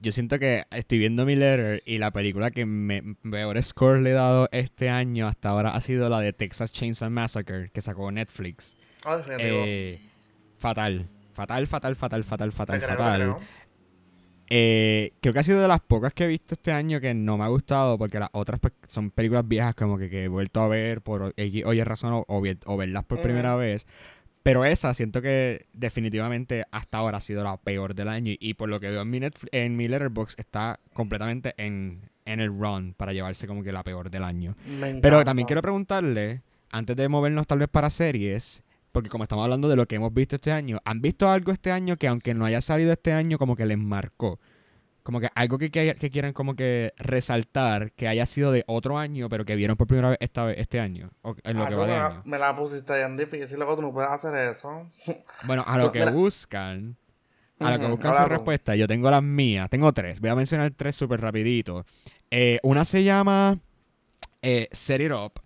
Yo siento que estoy viendo mi letter y la película que me peor score le he dado este año hasta ahora ha sido la de Texas Chainsaw Massacre que sacó Netflix. Ah, definitivo. Eh, fatal. Fatal, fatal, fatal, fatal, fatal, fatal. Creo. Eh, creo que ha sido de las pocas que he visto este año que no me ha gustado porque las otras pues, son películas viejas como que, que he vuelto a ver por X, oye razón o, o vi- o verlas por Ujú. primera vez. Pero esa siento que definitivamente hasta ahora ha sido la peor del año y, y por lo que veo en mi, Netflix, en mi Letterboxd está completamente en, en el run para llevarse como que la peor del año. Pero también quiero preguntarle, antes de movernos tal vez para series, porque como estamos hablando de lo que hemos visto este año, ¿han visto algo este año que aunque no haya salido este año, como que les marcó? Como que algo que, que, que quieran como que resaltar, que haya sido de otro año, pero que vieron por primera vez esta este año, o en lo Ah, que va de me, la- año. me la pusiste bien difícil, luego tú no puedes hacer eso. Bueno, a lo que buscan, a lo que buscan su respuesta, yo tengo las mías, tengo tres, voy a mencionar tres súper rapidito. Eh, una se llama eh, Set It Up,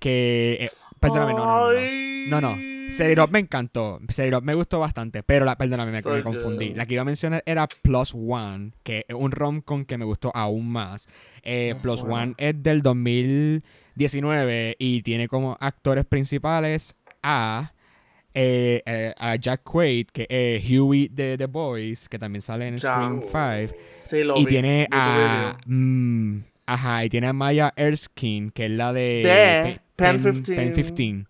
que... eh, perdóname, no, no, no, no. Ay. No, no. Set It Up me encantó. Set It Up me gustó bastante. Pero la, perdóname, me, confundí. La que iba a mencionar era Plus One, que es un rom-com que me gustó aún más. Eh, Plus One. Es del 2019 y tiene como actores principales a, eh, eh, a Jack Quaid, que es Huey de The Boys, que también sale en. Scream 5. Sí, lo Y vi. tiene a. mm, ajá, y tiene a Maya Erskine, que es la de. De Pe- Pen 15. Pen 15.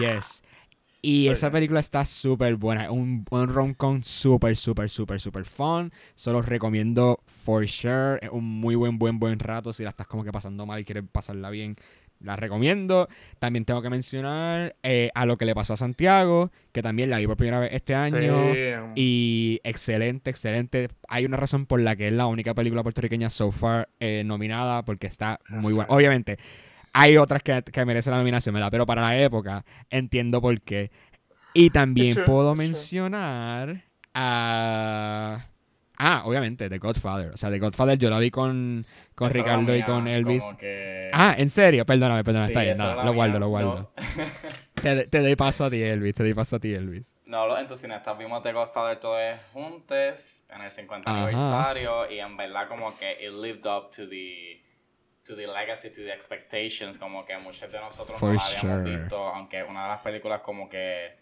Yes. Y esa película está súper buena. Un, un rom-com súper, súper, súper, súper fun. Se los recomiendo for sure. Es un muy buen, buen, buen rato. Si la estás como que pasando mal y quieres pasarla bien, la recomiendo. También tengo que mencionar eh, a lo que le pasó a Santiago, que también la vi por primera vez este año. Sí. Y excelente, excelente. Hay una razón por la que es la única película puertorriqueña so far eh, nominada, porque está muy buena. Obviamente, hay otras que, que merecen la nominación, ¿verdad? Pero para la época entiendo por qué. Y también Sure, puedo sure. mencionar a... Ah, obviamente, The Godfather. O sea, The Godfather yo la vi con, con Esa Ricardo y mía, con Elvis. que- Ah, ¿en serio? Perdóname, perdóname, Sí, está bien, nada, lo mía. guardo, lo guardo. Te doy paso a ti, Elvis, te doy paso a ti, Elvis. No, los entusiastas vimos The Godfather todos juntos en el 50 Ajá. aniversario y en verdad como que it lived up to the to the legacy, to the expectations, como que muchos de nosotros For no la habíamos sure. visto, aunque una de las películas como que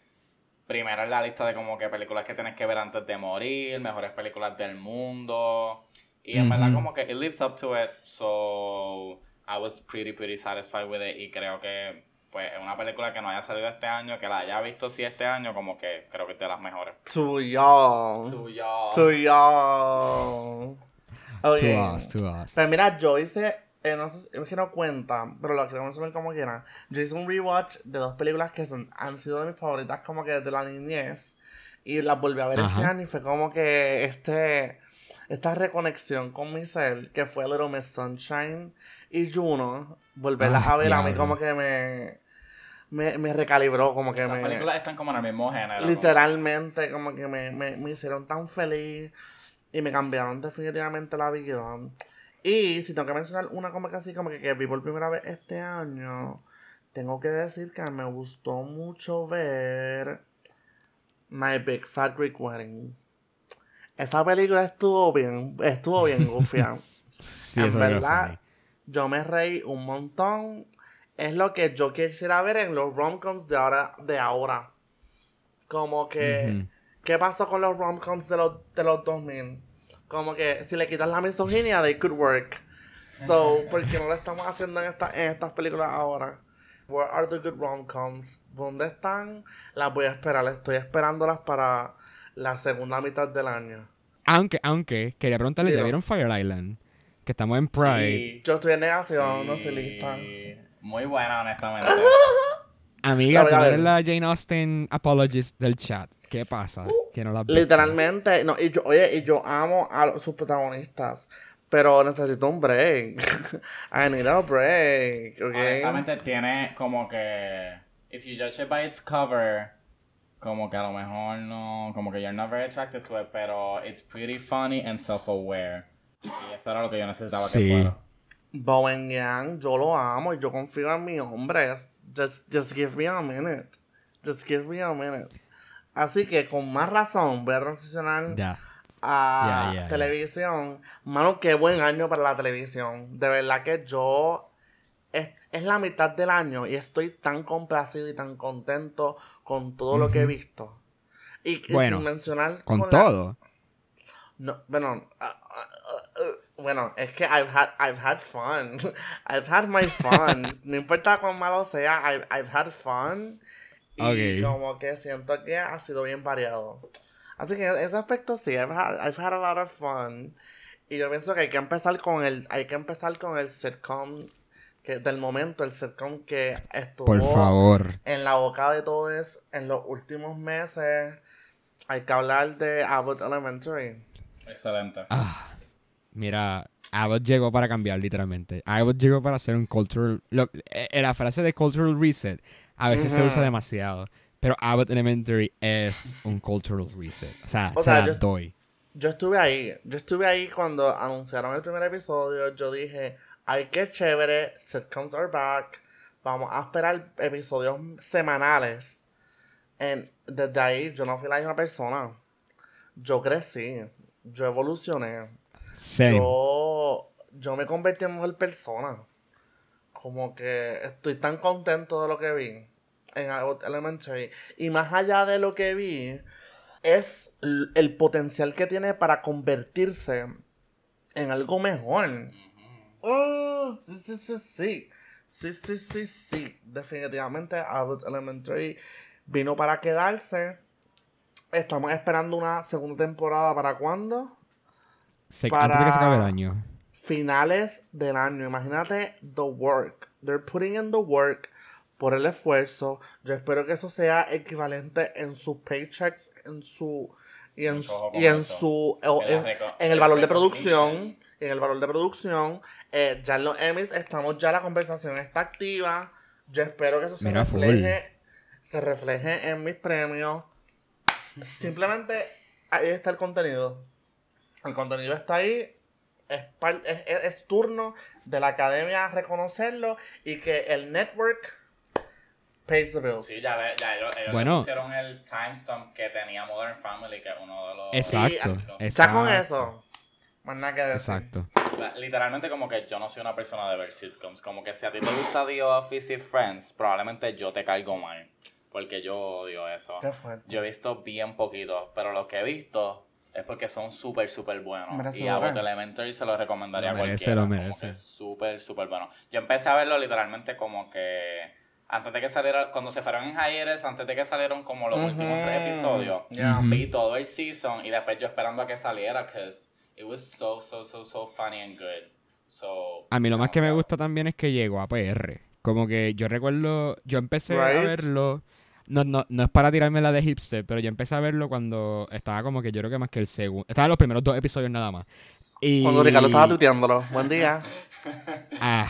primero en la lista de como que películas que tienes que ver antes de morir, mejores películas del mundo y en verdad Ujú. como que it lives up to it, so I was pretty, pretty satisfied with it. Y creo que, pues, es una película que no haya salido este año, que la haya visto sí este año, como que creo que es de las mejores. Too young. Too young. Too young. Okay. To us, to us. Pues mira, yo hice, eh, no sé, es que no cuenta, pero lo que vamos a ver como quiera. Yo hice un rewatch de dos películas que son, han sido de mis favoritas como que de la niñez. Y las volví a ver este Ajá. año y fue como que este, esta reconexión con mi ser, que fue Little Miss Sunshine y Juno, volverlas Ah, a ver a mí como que me, me, me recalibró, como que Esas me... películas están como en el mismo género. como- Literalmente, como que me, me, me hicieron tan feliz y me cambiaron definitivamente la vida. Y si tengo que mencionar una como que así, como que, que vi por primera vez este año, tengo que decir que me gustó mucho ver My Big Fat Greek Wedding. Esa película estuvo bien, estuvo bien gufia. Sí, en verdad, yo me reí un montón. Es lo que yo quisiera ver en los romcoms de ahora, de ahora. Como que. ¿qué pasó con los romcoms de los, de los 2000? Como que si le quitas la misoginia, they could work. So, ¿por qué no lo estamos haciendo en, esta, en estas películas ahora? Where are the good romcoms? ¿Dónde están? Las voy a esperar. Estoy esperándolas para la segunda mitad del año. Aunque, aunque, quería preguntarle, ¿ya vieron Fire Island? Que estamos en Pride. Sí, Yo estoy en negación, no estoy lista. Muy buena, honestamente. Amiga, tú eres la Jane Austen apologist del chat. ¿Qué pasa? Que no la has visto. Literalmente, no, y yo, oye, y yo amo a los- sus protagonistas, pero necesito un break. I need a break, ¿ok? Honestamente tiene como que if you judge it by its cover, como que a lo mejor no, como que you're not very attracted to it, pero it's pretty funny and self-aware. Y eso era lo que yo necesitaba Sí. que fuera. Bowen Yang, yo lo amo y yo confío en mi hombre. Just, just give me a minute. Just give me a minute. Así que con más razón voy a transicionar a televisión. Mano, qué buen año para la televisión. De verdad que yo. Es, es la mitad del año y estoy tan complacido y tan contento con todo lo que he visto. Y, y Bueno, sin mencionar. Con todo. no, bueno, ah, ah, bueno, es que I've had, I've had fun. I've had my fun. no importa cuán malo sea, I've, I've had fun. Y Ok. como que siento que ha sido bien variado. Así que en ese aspecto sí, I've had, I've had a lot of fun. Y yo pienso que hay que empezar con el, hay que empezar con el sitcom que del momento, el sitcom que estuvo Por favor. en la boca de todos en los últimos meses. Hay que hablar de Abbott Elementary. Excelente. Ah, mira, Abbott llegó para cambiar, literalmente. Abbott llegó para hacer un cultural... lo- eh, la frase de cultural reset a veces se usa demasiado. Pero Abbott Elementary es un cultural reset. O sea, O se sea, la yo- doy. Yo estuve ahí, yo estuve ahí cuando anunciaron el primer episodio, yo dije, ay qué chévere, sitcoms are back, vamos a esperar episodios semanales. En- desde ahí yo no fui la misma persona, yo crecí, yo evolucioné, Same. yo, yo me convertí en mejor persona. Como que estoy tan contento de lo que vi en Abbott Elementary. Y más allá de lo que vi, es el potencial que tiene para convertirse en algo mejor. Oh, sí, sí, sí, sí. Sí, sí, sí, sí. Definitivamente Abbott Elementary vino para quedarse. Estamos esperando una segunda temporada para cuándo? Se- para- Antes de que se acabe el año. Finales del año. Imagínate the work. They're putting in the work por el esfuerzo. Yo espero que eso sea equivalente en sus paychecks, en su y en, y en su En el valor de producción, en el valor de producción. Eh, ya en los Emmys estamos ya la conversación está activa. Yo espero que eso se full. refleje se refleje en mis premios. Simplemente ahí está el contenido. El contenido está ahí. Es, es, es- turno de la academia reconocerlo y que el network pays the bills. Sí, ya, ya ellos, ellos Bueno. pusieron el timestamp que tenía Modern Family, que es uno de los... Exacto. ya exacto. con eso, más nada que decir. Exacto. O sea, Literalmente como que yo no soy una persona de ver sitcoms. Como que si a ti te gusta The Office y Friends, probablemente yo te caigo mal. Porque yo odio eso. Qué fuerte. Yo he visto bien poquito, pero lo que he visto es porque son súper, súper buenos. Merece y a. Bot Elementary se lo recomendaría Lo a merece, cualquiera. lo merece. que Súper, súper bueno. Yo empecé a verlo literalmente como que antes de que saliera, cuando se fueron en hiatus, antes de que salieron como los últimos tres episodios, Yeah. Vi todo el season y después yo esperando a que saliera, because it was so, so, so, so funny and good. So, A mí lo más que me gusta también es que llegó a PR. Como que yo recuerdo, yo empecé a Right. verlo. No, no, no es para tirarme la de hipster, pero yo empecé a verlo cuando estaba como que yo creo que más que el segundo. Estaban los primeros dos episodios nada más. Y... Cuando Ricardo estaba tuiteándolo. Buen día. Ah,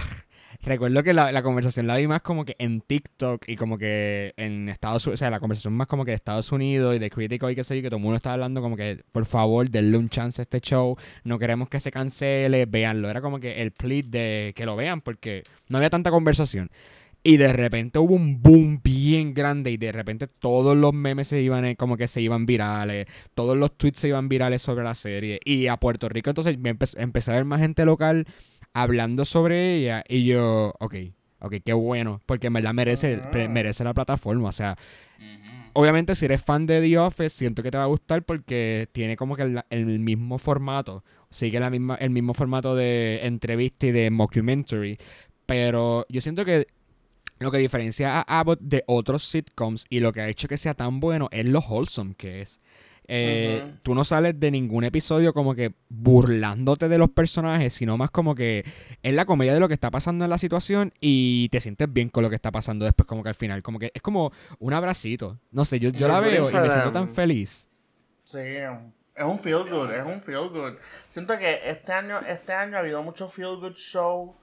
recuerdo que la, la conversación la vi más como que en TikTok y como que en Estados Unidos, o sea, la conversación más como que de Estados Unidos y de crítico y qué sé yo, que todo el mundo estaba hablando como que, por favor, denle un chance a este show, no queremos que se cancele, véanlo. Era como que el plead de que lo vean porque no había tanta conversación. Y de repente hubo un boom bien grande y de repente todos los memes se iban, eh, como que se iban virales, todos los tweets se iban virales sobre la serie. Y a Puerto Rico entonces me empe- empecé a ver más gente local hablando sobre ella y yo, ok, ok, qué bueno, porque en verdad merece, pre- merece la plataforma. O sea, obviamente si eres fan de The Office, siento que te va a gustar porque tiene como que el, el mismo formato, sigue la misma, el mismo formato de entrevista y de mockumentary, pero yo siento que lo que diferencia a Abbott de otros sitcoms y lo que ha hecho que sea tan bueno es lo wholesome que es. Eh. Tú no sales de ningún episodio como que burlándote de los personajes, sino más como que es la comedia de lo que está pasando en la situación y te sientes bien con lo que está pasando después como que al final. Como que es como un abracito. No sé, yo, yo la veo y me siento tan feliz. Sí, es un feel good, es un feel good. Siento que este año, este año ha habido muchos feel good show.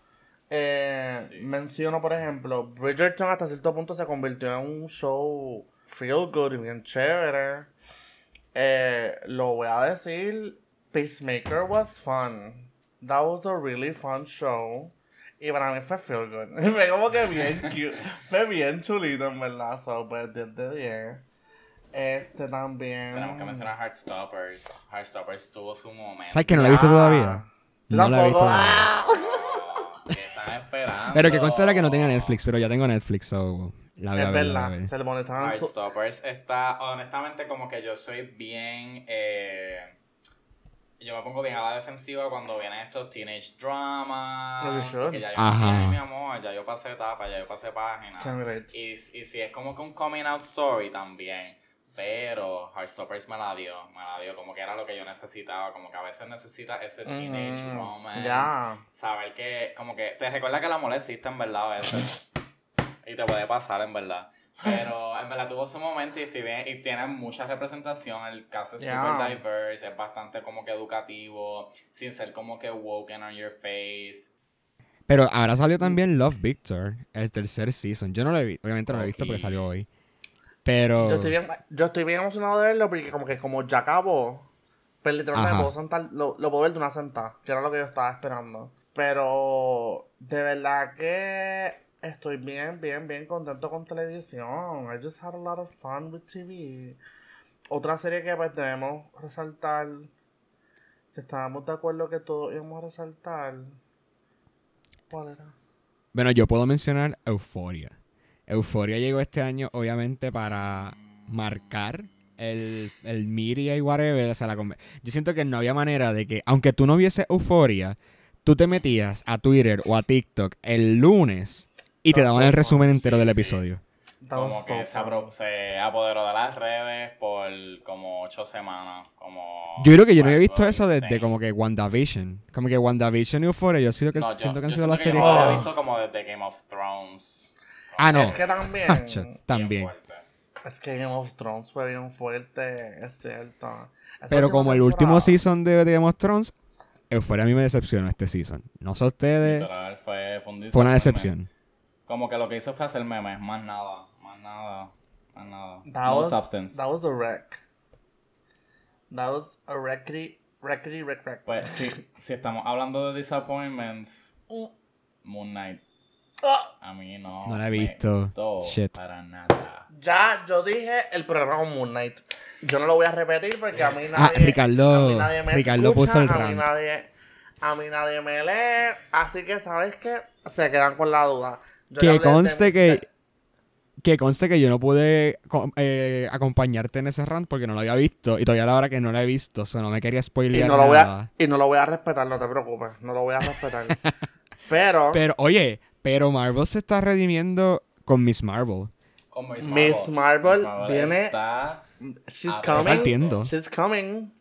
Eh, Sí. Menciono, por ejemplo, Bridgerton hasta cierto punto se convirtió en un show feel good y bien chévere. Eh, lo voy a decir, Peacemaker was fun. That was a really fun show. Y para mí fue feel good. fue como que bien cute. fue bien chulito, en verdad. So, pues 10 de 10. Este también. Tenemos que mencionar Heartstoppers. Heartstoppers tuvo su momento. ¿Sabes que no la he visto Ah. todavía? No la he visto todavía. ¡Ah! Oh, ¿Qué están esperando? Pero que considera que no tenía Netflix, pero ya tengo Netflix, so la Es verdad, ver. se le. Heartstoppers está, honestamente, como que yo soy bien. eh, yo me pongo bien a la defensiva cuando vienen estos teenage dramas. Should. Que ya yo Ajá. Ay, mi amor, ya yo pasé etapa, ya yo pasé página. Y, y si es como que un coming out story también. Pero Heartstoppers me la dio, me la dio como que era lo que yo necesitaba, como que a veces necesitas ese teenage Mm, romance. Saber que, como que, te recuerda que el amor existe en verdad a veces. y te puede pasar en verdad. Pero en verdad tuvo su momento y estoy bien. Y tiene mucha representación. El cast es Yeah. super diverse. Es bastante como que educativo. Sin ser como que woken on your face. Pero ahora salió también Love Victor, el tercer season. Yo no lo he visto, obviamente no lo he visto porque Ok. salió hoy. Pero. Yo estoy bien, yo estoy bien emocionado de verlo porque como que como ya acabó, pues literalmente puedo sentar, lo, lo puedo ver de una sentada, que era lo que yo estaba esperando. Pero de verdad que estoy bien, bien, bien contento con televisión. I just had a lot of fun with TV. Otra serie que pues debemos resaltar, que estábamos de acuerdo que todos íbamos a resaltar. ¿Cuál era? Bueno, yo puedo mencionar Euphoria. Euphoria llegó este año, obviamente, para marcar el, el media y whatever. O sea, la yo siento que no había manera de que, aunque tú no viese Euphoria, tú te metías a Twitter o a TikTok el lunes y te daban el resumen entero Sí, del episodio. Como que se, fun. apro- se apoderó de las redes por como ocho semanas. Como Yo creo que yo no había visto eso desde como que WandaVision. Como que WandaVision y Euphoria, yo siento que, No, yo- siento que han yo sido las series que no lo Oh. había visto como desde Game of Thrones. Ah, no. Es que también. Hacho, también. Es que Game of Thrones fue bien fuerte, es cierto. Esa Pero como el último season de, Game of Thrones, Euphoria a mí me decepcionó este season. No sé ustedes, Literal, fue, fue, fue una decepción. Como que lo que hizo fue hacer memes, más nada, más nada, más nada. That no was, substance. That was a wreck. That was a wreckity, wreckity, wreck, wreck. Pues si, si estamos hablando de disappointments, Mm. Moon Knight a mí no, No la he visto. Shit. para nada. Ya, yo dije el programa con Moon Knight. Yo no lo voy a repetir porque a mí nadie. Ah, Ricardo- a mí nadie me Ricardo escucha, puso el a mí nadie, a mí nadie me lee. Así que, ¿sabes qué? Se quedan con la duda. Yo Que de- conste que- de- que conste que yo no pude eh, acompañarte en ese rant porque no lo había visto. Y todavía a la hora que no lo he visto, o sea, no me quería Y spoilear no, lo voy a, y no lo voy a respetar, no te preocupes. No lo voy a respetar. Pero, Pero, oye, pero Marvel se está redimiendo con Miss Marvel. Con Miss Miss Marvel viene- Está... she's coming. partiendo. She's coming.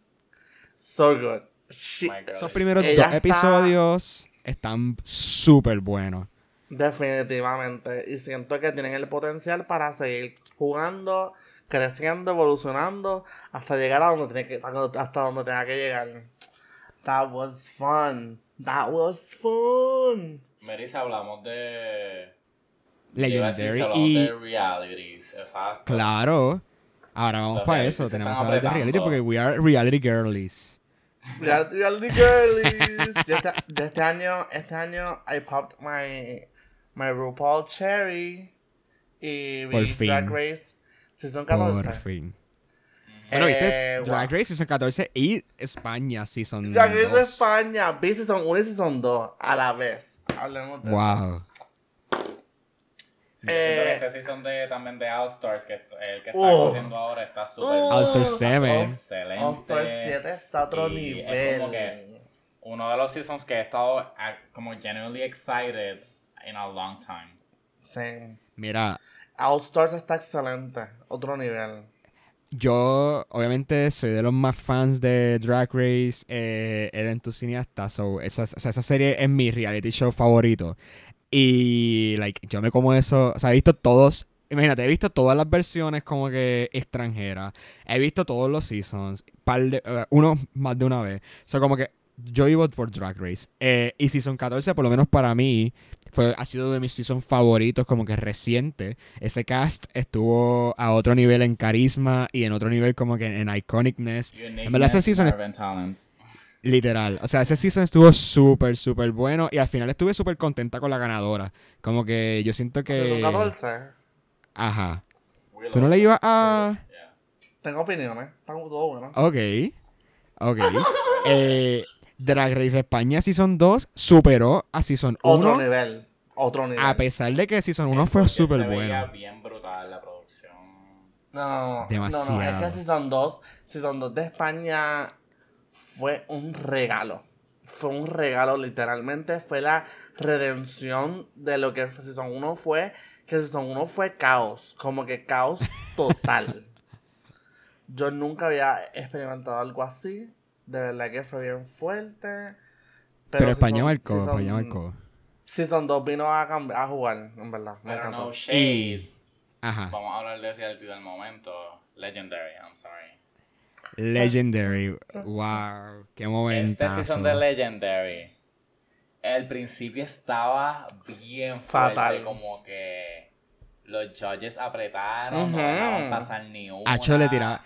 So good. She-. Esos primeros Ella dos está- episodios están súper buenos. Definitivamente. Y siento que tienen el potencial para seguir jugando, creciendo, evolucionando, hasta llegar a donde tiene que, hasta donde tenga que llegar. That was fun. That was fun. Merisa, hablamos de... Legendary decir, y hablamos de realities, exacto. claro. Ahora vamos Los para eso. Tenemos que hablar de reality porque we are reality girlies. Reality, reality girlies. De este, de este año, este año, I popped my, my RuPaul Cherry. Y Por vi fin. Drag Race Season 14. Por fin. Ujú. Bueno, viste Eh, Drag. Race Season 14 y España Season Drag Race de 2. España. Vi Season 1 y Season 2 a la vez. Hablemos de eso. Wow. Sí, yo siento que Eh, este season de, también de All Stars, que el que está Uh. haciendo ahora, está súper Uh. All Star 7. excelente. All Star 7 está a otro Y es nivel. como que- Uno de los seasons que he estado como genuinely excited in a long time. Sí. Mira, All Stars está excelente. Otro nivel. Yo obviamente soy de los más fans de Drag Race. Eh, era entusiasta. So, esa, esa serie es mi reality show favorito. Y, like, yo me como eso. O sea, he visto todos. Imagínate, he visto todas las versiones como que extranjeras. He visto todos los seasons. Par de, eh, uno más de una vez. O sea, como que yo vivo por Drag Race. Eh, y Season 14, por lo menos para mí, fue, ha sido de mis seasons favoritos, como que reciente. Ese cast estuvo a otro nivel en carisma y en otro nivel como que en iconicness. En verdad, ese season es-. Literal. O sea, ese season estuvo súper, súper bueno. Y al final estuve súper contenta con la ganadora. Como que yo siento que... Season 14. Ajá. ¿Tú no le ibas a...? Tengo opiniones. Está todo bueno. Ok. Ok. eh, Drag Race España Season 2 superó a Season 1. Otro nivel. Otro nivel. A pesar de que Season 1 fue súper bueno. bien brutal la producción. No, no, no. No, no, Demasiado. es que Season 2, Season 2 de España fue un regalo. Fue un regalo, literalmente. Fue la redención de lo que Season 1 fue. Que Season 1 fue caos. Como que caos total. Yo nunca había experimentado algo así. De verdad que fue bien fuerte. Pero España Season- marcó, Season- España marcó. Season 2 vino a, jugar, en verdad. Me Pero no shade. Ajá. Vamos a hablar de reality del momento. Legendary, I'm sorry. Legendary. Wow. Qué Este momentazo. season de Legendary. El principio estaba bien fuerte, Fatal. como que los judges apretaron, no Ujú. dejaban pasar ni una. Hacho le tiraba-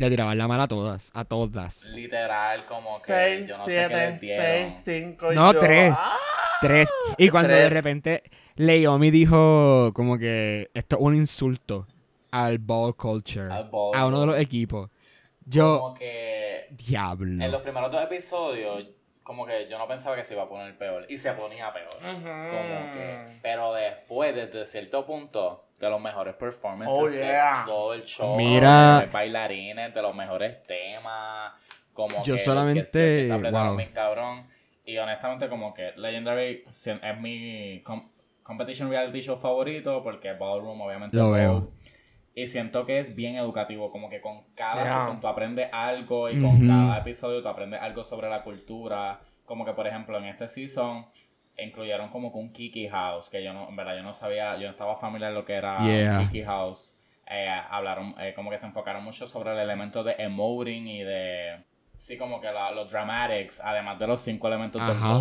Le tiraban la mala a todas. A todas. Literal, como que 6, yo no sé qué 7, les dieron. 6, 5 No, tres. Tres. Y cuando de repente Leomi dijo como que esto es un insulto al ball culture. Al ball. A uno de los equipos. Yo, Como que en diablo. los primeros dos episodios, como que yo no pensaba que se iba a poner peor. Y se ponía peor. Como que. Pero después, desde cierto punto, de los mejores performances Oh, de todo el show. Mira. de los mejores bailarines, de los mejores temas. Como Yo que solamente- que se apretaron wow. bien cabrón. Y honestamente, como que Legendary es mi com- competition reality show favorito. Porque Ballroom, obviamente. Lo veo. Y siento que es bien educativo, como que con cada Yeah. season tú aprendes algo y con cada episodio tú aprendes algo sobre la cultura. Como que, por ejemplo, en este season incluyeron como que un Kiki House, que yo no, en verdad, yo no sabía, yo no estaba familiar lo que era Yeah. un Kiki House. Eh, hablaron, eh, como que se enfocaron mucho sobre el elemento de emoting y de, sí, como que la- los dramatics, además de los cinco elementos del Ajá.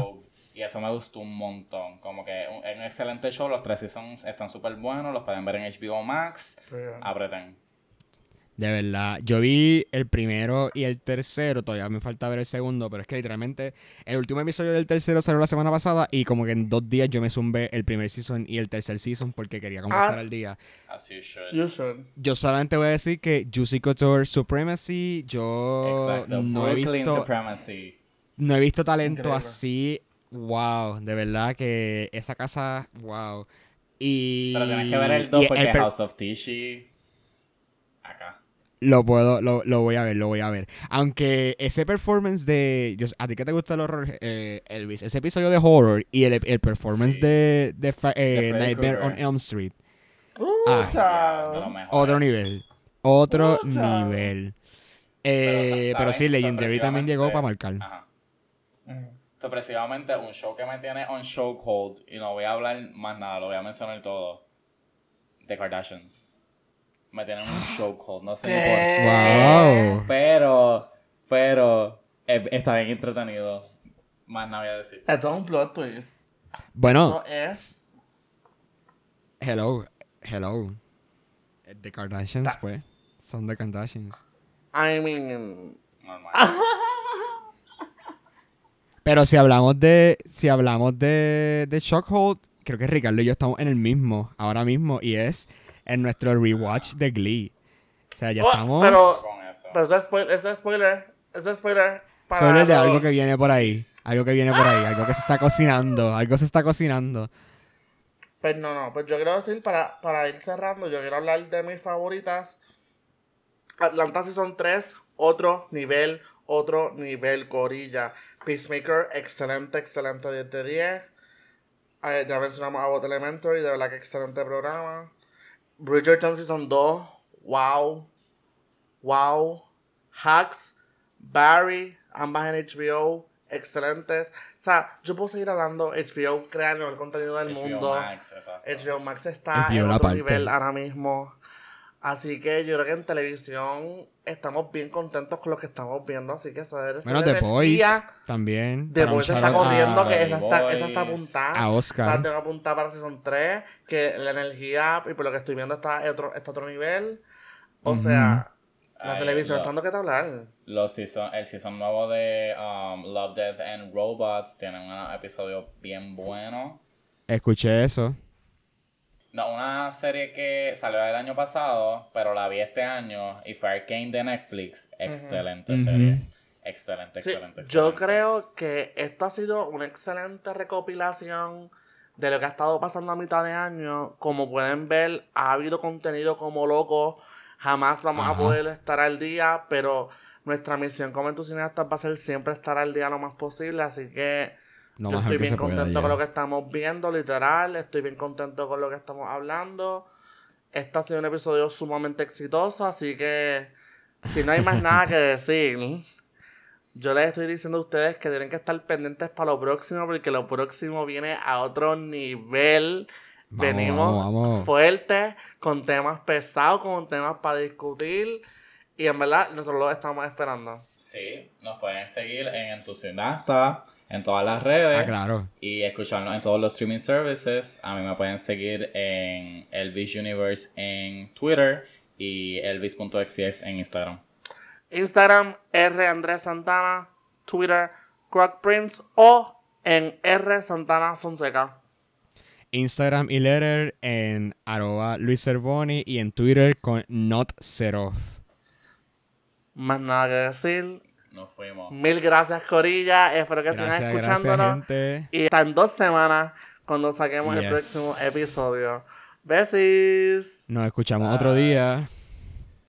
Y eso me gustó un montón. Como que un- es un excelente show, los tres seasons están súper buenos, los pueden ver en HBO Max. Apreten. De verdad. Yo vi el primero y el tercero. Todavía me falta ver el segundo. Pero es que literalmente el último episodio del tercero salió la semana pasada. Y como que en dos días yo me zumbé el primer season y el tercer season porque quería como Ah. estar al día. As you should. You should. Yo solamente voy a decir que Juicy Couture Supremacy. Yo Exacto. no he visto. Supremacy. No he visto talento Increíble. así. Wow, de verdad que esa casa, wow. Y... Pero tienes que ver el 2 y porque el per- House of Tishy. Acá. Lo puedo, lo, lo voy a ver, lo voy a ver. Aunque ese performance de. yo- a ti que te gusta el horror, eh, Elvis, ese episodio de horror y el, el performance Sí. de, de, fa- eh, De Nightmare on Elm Street. Uh, Ah. Otro nivel. Otro nivel. Eh, sa- pero sí. Legendary también llegó para marcar. Ajá. Sorpresivamente, un show que me tiene on chokehold, y no voy a hablar más nada, lo voy a mencionar todo. The Kardashians. Me tienen un chokehold, no sé ni por ¿Qué? Wow. Pero, pero, eh, está bien entretenido. Más nada voy a decir. Es un plot twist. Bueno, No es. hello. Hello. The Kardashians, Ta- pues. Son The Kardashians. I mean. Normal. Pero si hablamos de. Si hablamos de, de Shockhold, creo que Ricardo y yo estamos en el mismo, ahora mismo, y es en nuestro rewatch de Glee. O sea, ya Oh, estamos. pero-. Pero es spoiler. Eso es spoiler. Eso es spoiler. para Spoiler de algo que viene por ahí. Algo que viene por ahí. Algo que se está cocinando. Algo se está cocinando. Pues no, no. Pues yo quiero decir, para, para ir cerrando, yo quiero hablar de mis favoritas. Atlanta Season 3, otro nivel, otro nivel, Corilla. Peacemaker, excelente, excelente 10 de 10. Eh, ya mencionamos a Bot Elementary, de verdad que excelente programa. Bridgerton Season 2, wow. Wow. Hacks, Barry, ambas en HBO, excelentes. O sea, yo puedo seguir hablando. HBO crea el mejor contenido del HBO mundo. Max, exacto. HBO Max está HBO en otro parte. nivel ahora mismo. Así que yo creo que en televisión estamos bien contentos con lo que estamos viendo. Así que eso debe ser Bueno, The Boys también. The Boys está corriendo, a- que esa está, esa está apuntada. A O sea, Oscar. tengo apuntada para Season 3, que la energía, y por lo que estoy viendo, está a otro, está otro nivel. O Ujú. sea, la Ay, televisión lo- está dando que te hablar. Los season, el season nuevo de um, Love, Death and Robots tiene un episodio bien bueno. Escuché eso. No, una serie que salió el año pasado, pero la vi este año y fue Arcane de Netflix. Excelente serie. Excelente, Sí, excelente, yo creo que esto ha sido una excelente recopilación de lo que ha estado pasando a mitad de año. Como pueden ver, ha habido contenido como loco. Jamás vamos a poder estar al día, pero nuestra misión como entusiastas va a ser siempre estar al día lo más posible. Así que No yo estoy que bien contento con lo que estamos viendo, literal. Estoy bien contento con lo que estamos hablando. Este ha sido un episodio sumamente exitoso, así que si no hay más nada que decir, yo les estoy diciendo a ustedes que tienen que estar pendientes para lo próximo, porque lo próximo viene a otro nivel. Vamos, Venimos vamos, vamos. fuertes, con temas pesados, con temas para discutir. Y en verdad, nosotros lo estamos esperando. Sí, nos pueden seguir en Entusiasta, en todas las redes. Ah, claro. Y escucharnos en todos los streaming services. A mí me pueden seguir en Elvis Universe en Twitter y elvis.xx en Instagram. Instagram, R. Andrés Santana, Twitter, Croc Prince o en R. Santana Fonseca. Instagram y letter en arroba Luis Cervoni y en Twitter con not Serof. Más nada que decir. Nos fuimos. Mil gracias, Corilla. Espero que sigan Gracias, gracias, escuchándonos. gente. Y hasta en dos semanas cuando saquemos el próximo episodio. Besis. Nos escuchamos Bye. otro día.